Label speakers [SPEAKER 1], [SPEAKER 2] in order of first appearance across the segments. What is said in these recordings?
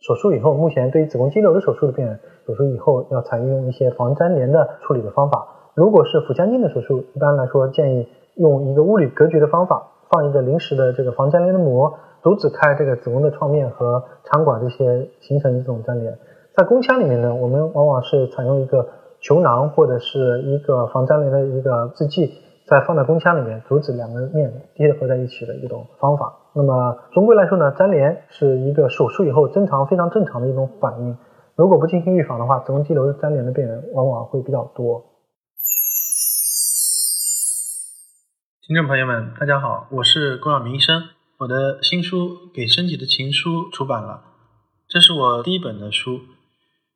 [SPEAKER 1] 手术以后，目前对于子宫肌瘤的手术的病人，手术以后要采用一些防粘连的处理的方法。如果是腹腔镜的手术，一般来说建议用一个物理隔绝的方法，放一个临时的这个防粘连的膜，阻止开这个子宫的创面和肠管这些形成这种粘连。在宫腔里面呢，我们往往是采用一个球囊或者是一个防粘连的一个制剂，再放在宫腔里面，阻止两个面贴合在一起的一种方法。那么总归来说呢，粘连是一个手术以后正常非常正常的一种反应。如果不进行预防的话，子宫肌瘤粘连的病人往往会比较多。
[SPEAKER 2] 听众朋友们，大家好，我是龚晓明医生。我的新书《给身体的情书》出版了，这是我第一本的书。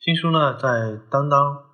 [SPEAKER 2] 新书呢，在当当、